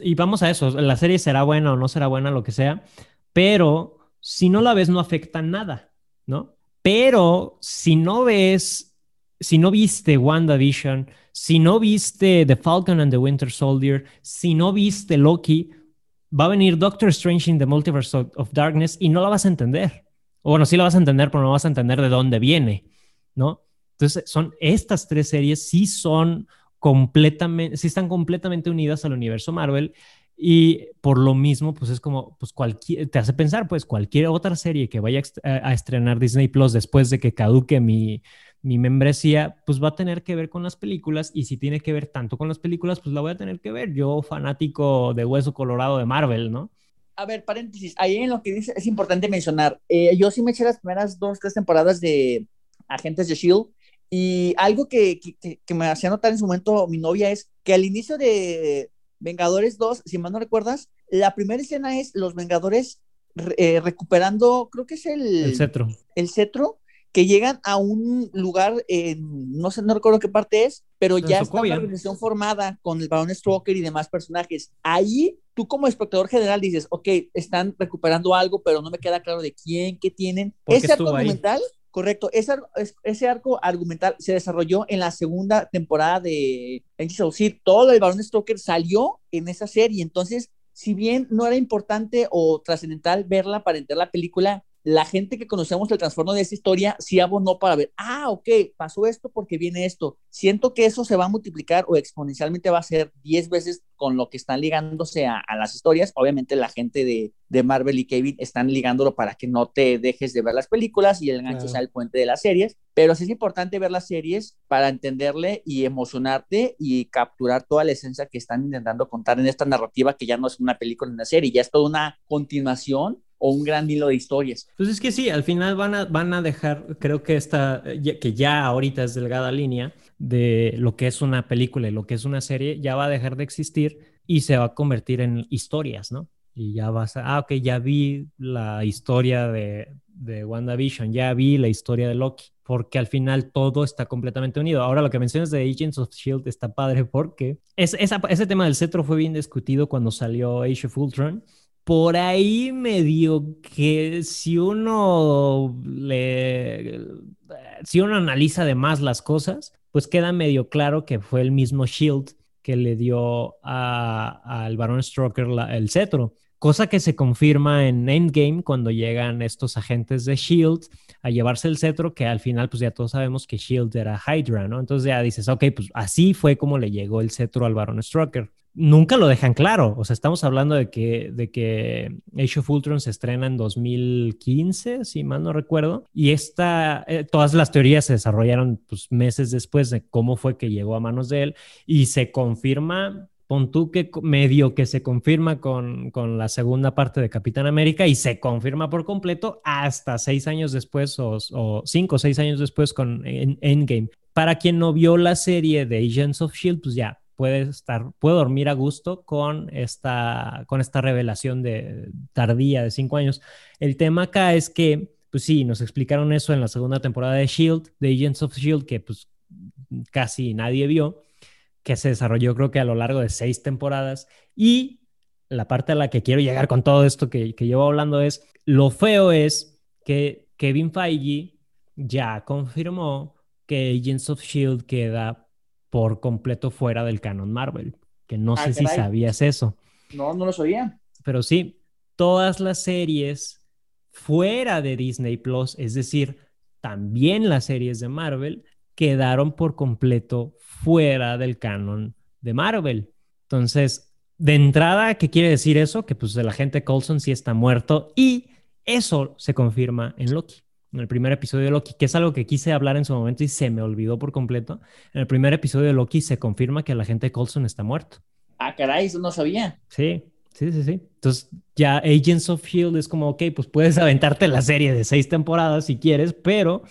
y vamos a eso, la serie será buena o no será buena, lo que sea, pero si no la ves no afecta nada, ¿no? Pero si no ves, si no viste WandaVision, si no viste The Falcon and the Winter Soldier, si no viste Loki, va a venir Doctor Strange in the Multiverse of, Darkness y no la vas a entender. O bueno, sí la vas a entender, pero no vas a entender de dónde viene, ¿no? Entonces, son estas tres series, sí son completamente, sí están completamente unidas al universo Marvel y por lo mismo, pues es como, pues cualquier, te hace pensar, pues cualquier otra serie que vaya a estrenar Disney Plus después de que caduque mi, mi membresía, pues va a tener que ver con las películas y si tiene que ver tanto con las películas, pues la voy a tener que ver. Yo, fanático de Hueso Colorado de Marvel, ¿no? A ver, paréntesis, ahí en lo que dice es importante mencionar, eh, yo sí me eché las primeras dos, tres temporadas de Agentes de Shield y algo que, que, me hacía notar en su momento mi novia es que al inicio de Vengadores 2, si mal no recuerdas, la primera escena es los Vengadores eh, recuperando, creo que es el... El cetro. El cetro, que llegan a un lugar, no sé, no recuerdo qué parte es, pero ya está una organización formada con el Barón Stroker y demás personajes. Ahí tú como espectador general dices, ok, están recuperando algo, pero no me queda claro de quién, qué tienen. Ese arco argumental Correcto, ese, ese arco argumental se desarrolló en la segunda temporada de Angels Todo el Barón Stroker salió en esa serie, entonces, si bien no era importante o trascendental verla para entender la película, la gente que conocemos el trastorno de esta historia sí abonó para ver, ah, ok, pasó esto porque viene esto. Siento que eso se va a multiplicar o exponencialmente va a ser 10 veces con lo que están ligándose a, las historias. Obviamente la gente de, de, Marvel y Kevin están ligándolo para que no te dejes de ver las películas y el gancho sea el puente de las series, pero sí es importante ver las series para entenderle y emocionarte y capturar toda la esencia que están intentando contar en esta narrativa que ya no es una película en una serie, ya es toda una continuación o un gran hilo de historias. Pues es que sí, al final van a, van a dejar, creo que esta, que ya ahorita es delgada línea de lo que es una película y lo que es una serie, ya va a dejar de existir y se va a convertir en historias, ¿no? Y ya vas a, ah, ok, ya vi la historia de, de WandaVision, ya vi la historia de Loki, porque al final todo está completamente unido. Ahora lo que mencionas de Agents of Shield está padre porque es, ese tema del cetro fue bien discutido cuando salió Age of Ultron por ahí me dio que si uno le si uno analiza además las cosas, pues queda medio claro que fue el mismo Shield que le dio al Baron Stroker el cetro, cosa que se confirma en Endgame cuando llegan estos agentes de Shield a llevarse el cetro, que al final pues ya todos sabemos que Shield era Hydra, ¿no? Entonces ya dices, ok, pues así fue como le llegó el cetro al Baron Stroker nunca lo dejan claro. O sea, estamos hablando de que, de que Age of Ultron se estrena en 2015, si mal no recuerdo. Y esta, eh, todas las teorías se desarrollaron pues, meses después de cómo fue que llegó a manos de él. Y se confirma, pon tú que medio que se confirma con, con la segunda parte de Capitán América y se confirma por completo hasta seis años después o, o cinco o seis años después con Endgame. Para quien no vio la serie de Agents of Shield, pues ya puede estar, puede dormir a gusto con esta, con esta revelación de tardía de cinco años. El tema acá es que, pues sí, nos explicaron eso en la segunda temporada de Shield, de Agents of Shield, que pues casi nadie vio, que se desarrolló creo que a lo largo de seis temporadas. Y la parte a la que quiero llegar con todo esto que, que llevo hablando es, lo feo es que Kevin Feige ya confirmó que Agents of Shield queda por completo fuera del canon Marvel, que no ah, sé si sabías eso. No, no lo sabía. Pero sí, todas las series fuera de Disney Plus, es decir, también las series de Marvel, quedaron por completo fuera del canon de Marvel. Entonces, de entrada, ¿qué quiere decir eso? Que pues el agente Coulson sí está muerto y eso se confirma en Loki, en el primer episodio de Loki, que es algo que quise hablar en su momento y se me olvidó por completo. En el primer episodio de Loki se confirma que el agente Coulson está muerto. Ah, caray, eso no sabía. Sí, sí, sí, sí. Entonces ya Agents of Shield es como, ok, pues puedes aventarte la serie de seis temporadas si quieres, pero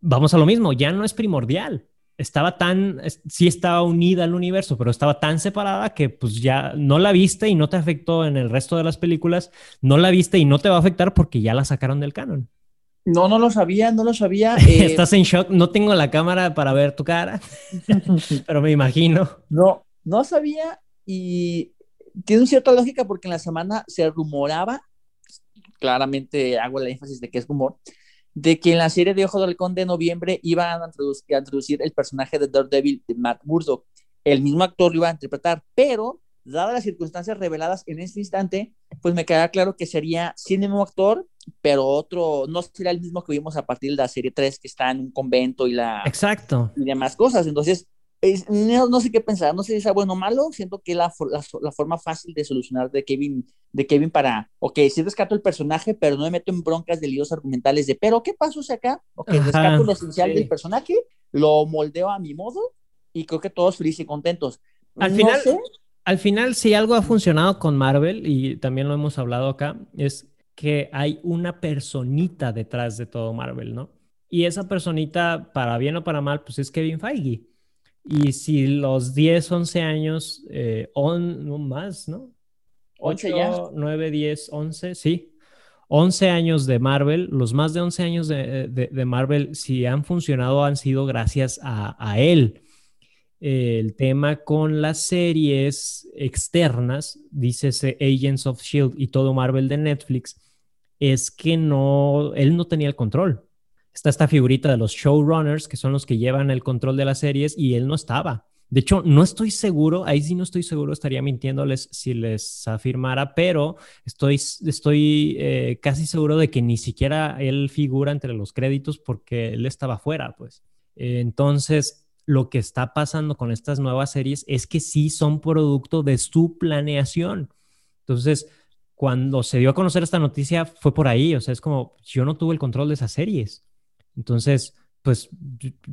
vamos a lo mismo, ya no es primordial estaba tan, sí estaba unida al universo, pero estaba tan separada que pues ya no la viste y no te afectó en el resto de las películas, no la viste y no te va a afectar porque ya la sacaron del canon. No, no lo sabía, no lo sabía. <laughs> Eh. Estás en shock, no tengo la cámara para ver tu cara, <laughs> pero me imagino. No, no sabía y tiene una cierta lógica porque en la semana se rumoraba, claramente hago el énfasis de que es rumor, de que en la serie de Ojo del Halcón de noviembre iban a introducir, el personaje de Daredevil de Matt Murdock. El mismo actor lo iba a interpretar, pero dadas las circunstancias reveladas en este instante, pues me queda claro que sería sí el mismo actor, pero otro, no sería el mismo que vimos a partir de la serie 3, que está en un convento y la... Exacto. Y demás cosas. Entonces, no, sé qué pensar, no sé si es bueno o malo, siento que la, la, forma fácil de solucionar de Kevin, de Kevin para, ok, sí rescato el personaje, pero no me meto en broncas de líos argumentales de, pero ¿qué pasó si acá? Ok, rescato lo esencial del personaje, lo moldeo a mi modo y creo que todos felices y contentos. Al final, al final, si algo ha funcionado con Marvel, y también lo hemos hablado acá, es que hay una personita detrás de todo Marvel, ¿no? Y esa personita, para bien o para mal, pues es Kevin Feige. Y si los 10, 11 años, eh, no más, ¿no? 8, ya. 9, 10, 11, sí. 11 años de Marvel, los más de 11 años de, de, Marvel, si han funcionado, han sido gracias a, a él. el tema con las series externas, dice Agents of Shield y todo Marvel de Netflix, es que no, él no tenía el control está esta figurita de los showrunners, que son los que llevan el control de las series, y él no estaba. De hecho, no estoy seguro, ahí sí no estoy seguro, estaría mintiéndoles si les afirmara, pero estoy, estoy eh, casi seguro de que ni siquiera él figura entre los créditos porque él estaba fuera, pues. entonces, lo que está pasando con estas nuevas series es que sí son producto de su planeación. Entonces, cuando se dio a conocer esta noticia fue por ahí, o sea, es como yo no tuve el control de esas series. Entonces, pues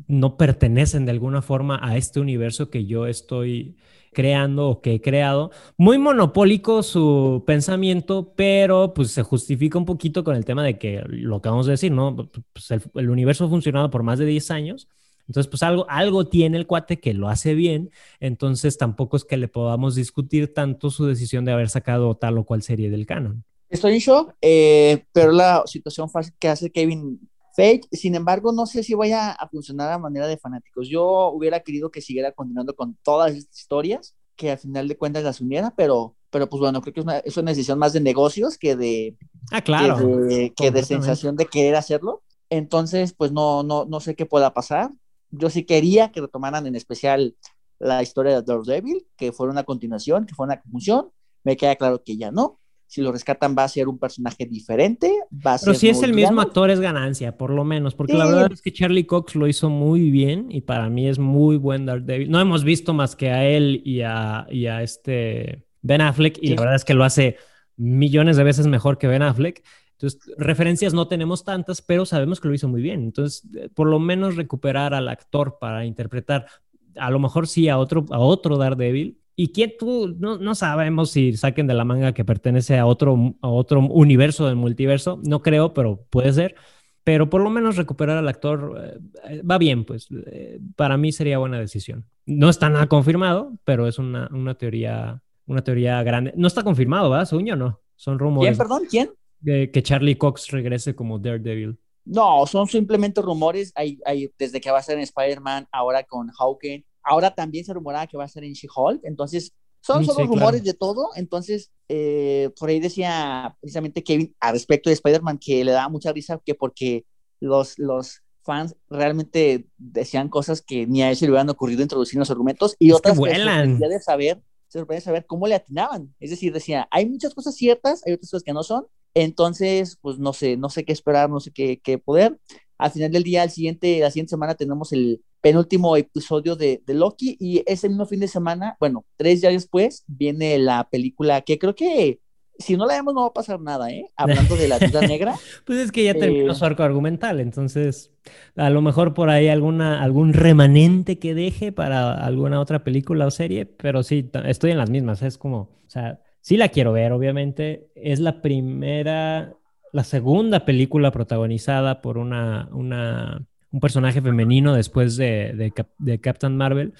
no pertenecen de alguna forma a este universo que yo estoy creando o que he creado. Muy monopólico su pensamiento, pero pues se justifica un poquito con el tema de que lo que vamos a decir, ¿no? Pues el, universo ha funcionado por más de 10 años. Entonces, pues algo, algo tiene el cuate que lo hace bien, entonces tampoco es que le podamos discutir tanto su decisión de haber sacado tal o cual serie del canon. Estoy en shock, eh, pero la situación fácil que hace Kevin Fake, sin embargo, no sé si vaya a funcionar a manera de fanáticos. Yo hubiera querido que siguiera continuando con todas estas historias, que al final de cuentas las uniera, pero, pero pues bueno, creo que es una, es una decisión más de negocios que de, ah, claro. que de, sensación de querer hacerlo. Entonces, pues no, no, no sé qué pueda pasar. Yo sí quería que retomaran en especial la historia de Daredevil, que fuera una continuación, que fuera una conclusión. Me queda claro que ya no si lo rescatan va a ser un personaje diferente, va a Pero si es el mismo actor es ganancia, por lo menos, porque la verdad es que Charlie Cox lo hizo muy bien y para mí es muy buen Daredevil. No hemos visto más que a él y a, y a este Ben Affleck y la verdad es que lo hace millones de veces mejor que Ben Affleck. Entonces, referencias no tenemos tantas, pero sabemos que lo hizo muy bien. Entonces, eh, por lo menos recuperar al actor para interpretar, a lo mejor sí a otro, a otro Daredevil, ¿Y quién tú? No, no, sabemos si saquen de la manga que pertenece a otro, a otro universo del multiverso. No creo, pero puede ser. Pero por lo menos recuperar al actor eh, va bien, pues. Eh, para mí sería buena decisión. No está nada confirmado, pero es una, una teoría, una teoría grande. No está confirmado, ¿verdad, Suño? No. Son rumores. ¿Quién, perdón? ¿Quién? Que Charlie Cox regrese como Daredevil. No, son simplemente rumores. Hay, hay, desde que va a ser en Spider-Man, ahora con Hawkeye Ahora también se rumoraba que va a ser en She-Hulk, entonces son solo rumores de todo. Entonces, eh, por ahí decía precisamente Kevin a respecto de Spider-Man que le daba mucha risa que porque los, los fans realmente decían cosas que ni a él se le hubieran ocurrido introducir en los argumentos y otras que se de saber, se sorprende saber cómo le atinaban. Es decir, decía, hay muchas cosas ciertas, hay otras cosas que no son, Entonces, pues no sé, no sé qué esperar, no sé qué, qué poder. Al final del día, al siguiente, la siguiente semana tenemos el penúltimo episodio de, de, Loki y ese mismo fin de semana, bueno, tres días después, viene la película que creo que si no la vemos no va a pasar nada, ¿eh? Hablando de la Viuda Negra. <laughs> pues es que ya terminó eh, su arco argumental, entonces a lo mejor por ahí alguna, algún remanente que deje para alguna otra película o serie, pero sí, estoy en las mismas, es como, o sea, sí la quiero ver, obviamente, es la primera, la segunda película protagonizada por una, una un personaje femenino después de, de, Captain Marvel.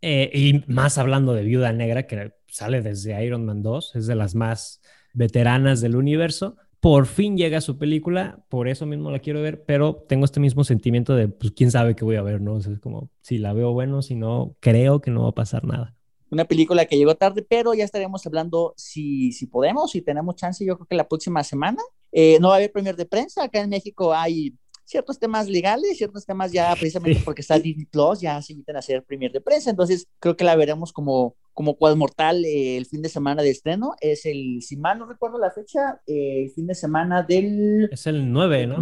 Eh, y más hablando de Viuda Negra, que sale desde Iron Man 2, es de las más veteranas del universo. Por fin llega su película, por eso mismo la quiero ver, pero tengo este mismo sentimiento de, pues, quién sabe qué voy a ver, ¿no? Es como, si la veo bueno, si no, creo que no va a pasar nada. Una película que llegó tarde, pero ya estaremos hablando si, si podemos, si tenemos chance, yo creo que la próxima semana. Eh, no va a haber premier de prensa, acá en México hay ciertos temas legales, ciertos temas ya precisamente porque está Disney Plus, ya se invitan a hacer premier de prensa, entonces creo que la veremos como, como Cuad Mortal eh, el fin de semana de estreno, es el, si mal no recuerdo la fecha, eh, el fin de semana del... Es el 9, ¿no?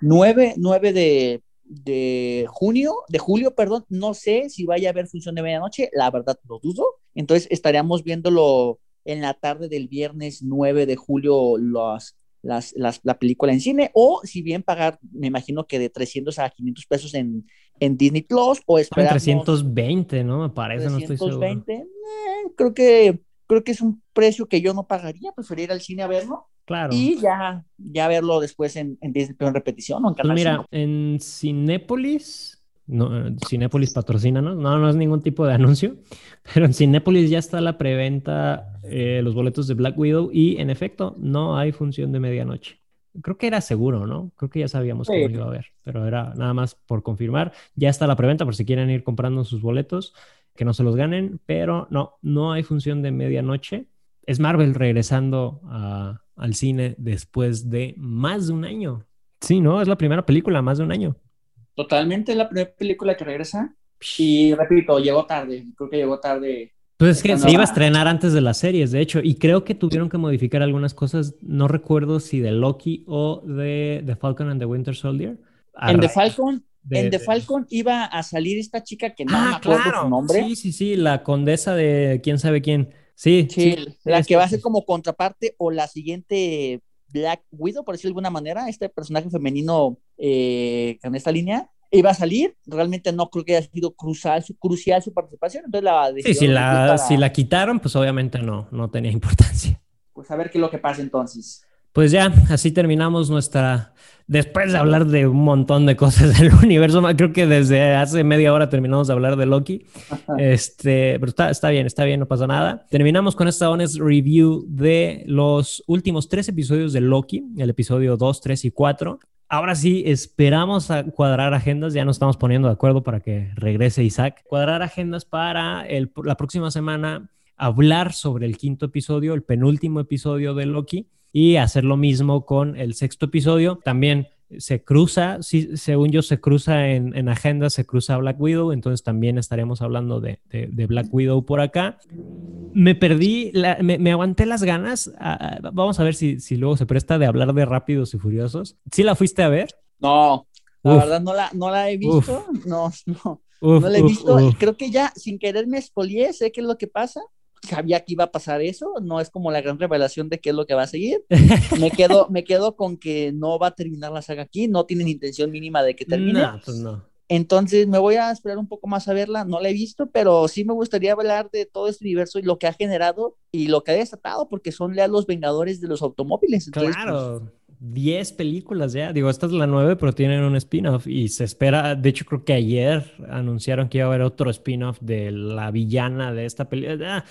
9, 9, de, de junio, de julio, perdón, no sé si vaya a haber función de medianoche, la verdad lo dudo, entonces estaríamos viéndolo en la tarde del viernes 9 de julio los las, la película en cine, o si bien pagar, me imagino que de 300 a 500 pesos en, en Disney Plus, o esperar. 320, ¿no? Me parece, no estoy seguro. Eh, creo que creo que es un precio que yo no pagaría, preferiría ir al cine a verlo. Claro. Y ya, ya verlo después en, en Disney, en repetición o en canal. Pues mira, en Cinépolis no, Cinépolis patrocina, ¿no? ¿no? No es ningún tipo de <laughs> anuncio, pero en Cinépolis ya está la preventa, eh, los boletos de Black Widow y en efecto no hay función de medianoche. Creo que era seguro, ¿no? Creo que ya sabíamos que no iba a haber, pero era nada más por confirmar. Ya está la preventa por si quieren ir comprando sus boletos, que no se los ganen, pero no, no hay función de medianoche. Es Marvel regresando al cine después de más de un año. Sí, ¿no? Es la primera película, más de un año. Totalmente, la primera película que regresa. Y repito, llegó tarde. Creo que llegó tarde. Pues es que se iba a estrenar antes de las series, de hecho, y creo que tuvieron que modificar algunas cosas. No recuerdo si de Loki o de The Falcon and the Winter Soldier. En The Falcon, en The Falcon iba a salir esta chica que no ah, me acuerdo su nombre. Sí, sí, sí, la condesa de quién sabe quién. Sí, sí, la que va a ser como contraparte o la siguiente Black Widow, por decirlo de alguna manera, este personaje femenino eh, en esta línea, iba a salir. Realmente no creo que haya sido crucial su, crucial su participación. Entonces la Sí, si la, si la quitaron, pues obviamente no, no tenía <laughs> importancia. Pues a ver qué es lo que pasa entonces. Pues ya, así terminamos nuestra. Después de hablar de un montón de cosas <laughs> del universo, creo que desde hace media hora terminamos de hablar de Loki. Este, pero está, está bien, está bien, no pasa nada. Terminamos con esta honest review de los últimos tres episodios de Loki, el episodio 2, 3 y 4. Ahora sí, esperamos a cuadrar agendas, ya nos estamos poniendo de acuerdo para que regrese Isaac. Cuadrar agendas para el, la próxima semana, hablar sobre el quinto episodio, el penúltimo episodio de Loki y hacer lo mismo con el sexto episodio. También se cruza, sí, según yo, se cruza en, en, agenda, se cruza Black Widow, entonces también estaremos hablando de, de, Black Widow por acá. Me perdí, me, aguanté las ganas. vamos a ver si, si luego se presta de hablar de Rápidos y Furiosos. ¿Sí la fuiste a ver? No, la verdad no la, no la he visto. No, no. no la he visto. Creo que ya, sin querer me expolié, sé qué es lo que pasa sabía que iba a pasar eso, no es como la gran revelación de qué es lo que va a seguir. <laughs> Me quedo, me quedo con que no va a terminar la saga aquí, no tienen intención mínima de que termine. No, pues no. Entonces me voy a esperar un poco más a verla, no la he visto, pero sí me gustaría hablar de todo este universo y lo que ha generado y lo que ha desatado, porque son los Vengadores de los automóviles. claro. Pues, 10 películas ya. Digo, esta es la 9, pero tienen un spin-off y se espera. De hecho, creo que ayer anunciaron que iba a haber otro spin-off de la villana de esta película. Ah,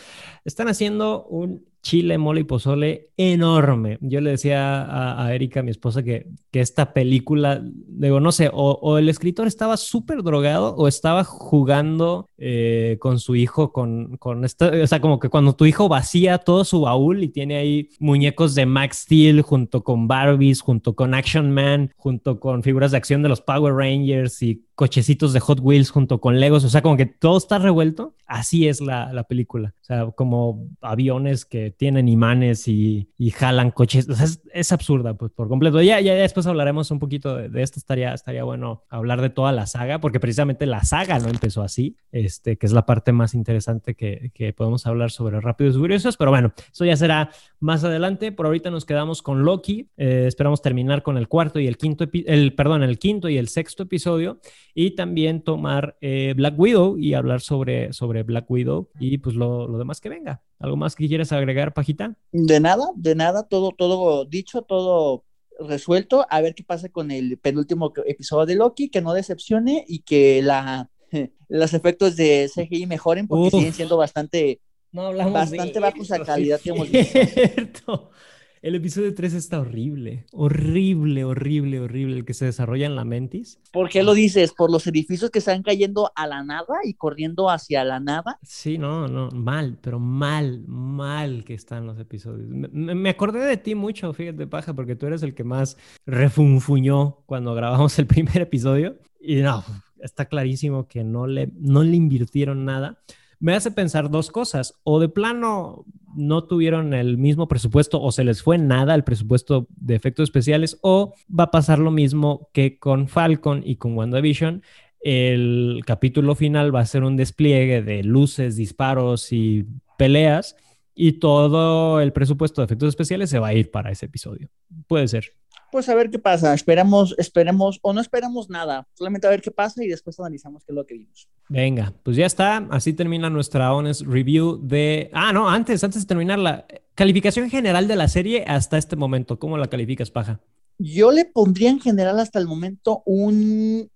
están haciendo un chile, mole y pozole enorme. Yo le decía a, Erika, mi esposa, que, que, esta película, digo, no sé, o, el escritor estaba súper drogado o estaba jugando eh, con su hijo, con, con esta, o sea, como que cuando tu hijo vacía todo su baúl y tiene ahí muñecos de Max Steel junto con Barbies, junto con Action Man, junto con figuras de acción de los Power Rangers y cochecitos de Hot Wheels junto con Legos, o sea, como que todo está revuelto. Así es la, la película. O sea, como aviones que tienen imanes y, y jalan coches. O sea, es, es, absurda, pues por completo. Ya, ya, después hablaremos un poquito de, de, esto. Estaría, estaría bueno hablar de toda la saga, porque precisamente la saga no empezó así, este, que es la parte más interesante que, que podemos hablar sobre Rápidos y Furiosos. Pero bueno, eso ya será más adelante. Por ahorita nos quedamos con Loki. Eh, esperamos terminar con el cuarto y el quinto, el, perdón, el quinto y el sexto episodio y también tomar eh, Black Widow y hablar sobre, sobre Black Widow y pues lo, lo, demás que venga. ¿Algo más que quieras agregar, Pajita? De nada, de nada, todo, todo dicho, todo resuelto. A ver qué pasa con el penúltimo episodio de Loki, que no decepcione y que la, <laughs> los efectos de CGI mejoren porque Uf. siguen siendo bastante, no bastante bajos a calidad que hemos visto. <laughs> El episodio 3 está horrible, horrible, horrible, horrible, el que se desarrolla en la Mentis. ¿Por qué lo dices? ¿Por los edificios que están cayendo a la nada y corriendo hacia la nada? Sí, no, no, mal, pero mal, mal que están los episodios. Me, me acordé de ti mucho, fíjate, Paja, porque tú eres el que más refunfuñó cuando grabamos el <laughs> primer episodio. Y no, está clarísimo que no le, no le invirtieron nada me hace pensar dos cosas. O de plano no tuvieron el mismo presupuesto o se les fue nada el presupuesto de efectos especiales o va a pasar lo mismo que con Falcon y con WandaVision. El capítulo final va a ser un despliegue de luces, disparos y peleas y todo el presupuesto de efectos especiales se va a ir para ese episodio. Puede ser pues a ver qué pasa. Esperamos, esperemos o no esperamos nada. Solamente a ver qué pasa y después analizamos qué es lo que vimos. Venga, pues ya está. Así termina nuestra honest review de. Ah, no, antes, antes de terminar la calificación general de la serie hasta este momento. ¿Cómo la calificas, Paja? Yo le pondría en general hasta el momento un.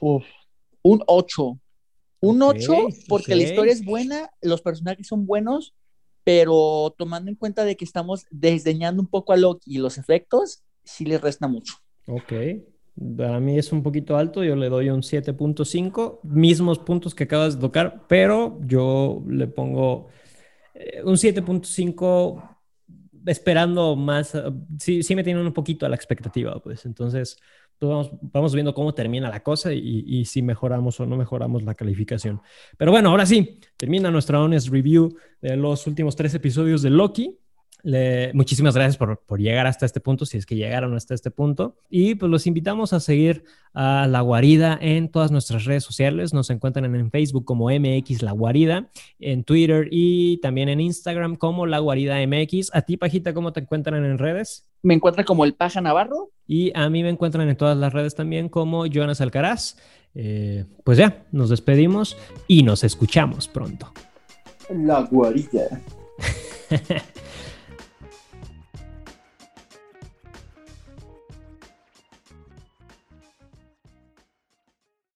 Uf, un 8. Un okay, 8 porque okay. la historia es buena, los personajes son buenos, pero tomando en cuenta de que estamos desdeñando un poco a Loki y los efectos, sí le resta mucho. Ok. Para mí es un poquito alto, yo le doy un 7.5, mismos puntos que acabas de tocar, pero yo le pongo eh, un 7.5 esperando más, uh, sí, sí me tienen un poquito a la expectativa, pues entonces vamos, vamos viendo cómo termina la cosa y, y, si mejoramos o no mejoramos la calificación. Pero bueno, ahora sí, termina nuestra honest review de los últimos tres episodios de Loki. Le, muchísimas gracias por, por, llegar hasta este punto, si es que llegaron hasta este punto. Y pues los invitamos a seguir a La Guarida en todas nuestras redes sociales. Nos encuentran en Facebook como MX La Guarida, en Twitter y también en Instagram como La Guarida MX. A ti, Pajita, ¿cómo te encuentran en redes? Me encuentran como el Paja Navarro. Y a mí me encuentran en todas las redes también como Jonas Alcaraz. Eh, pues ya, nos despedimos y nos escuchamos pronto. La Guarida. <laughs>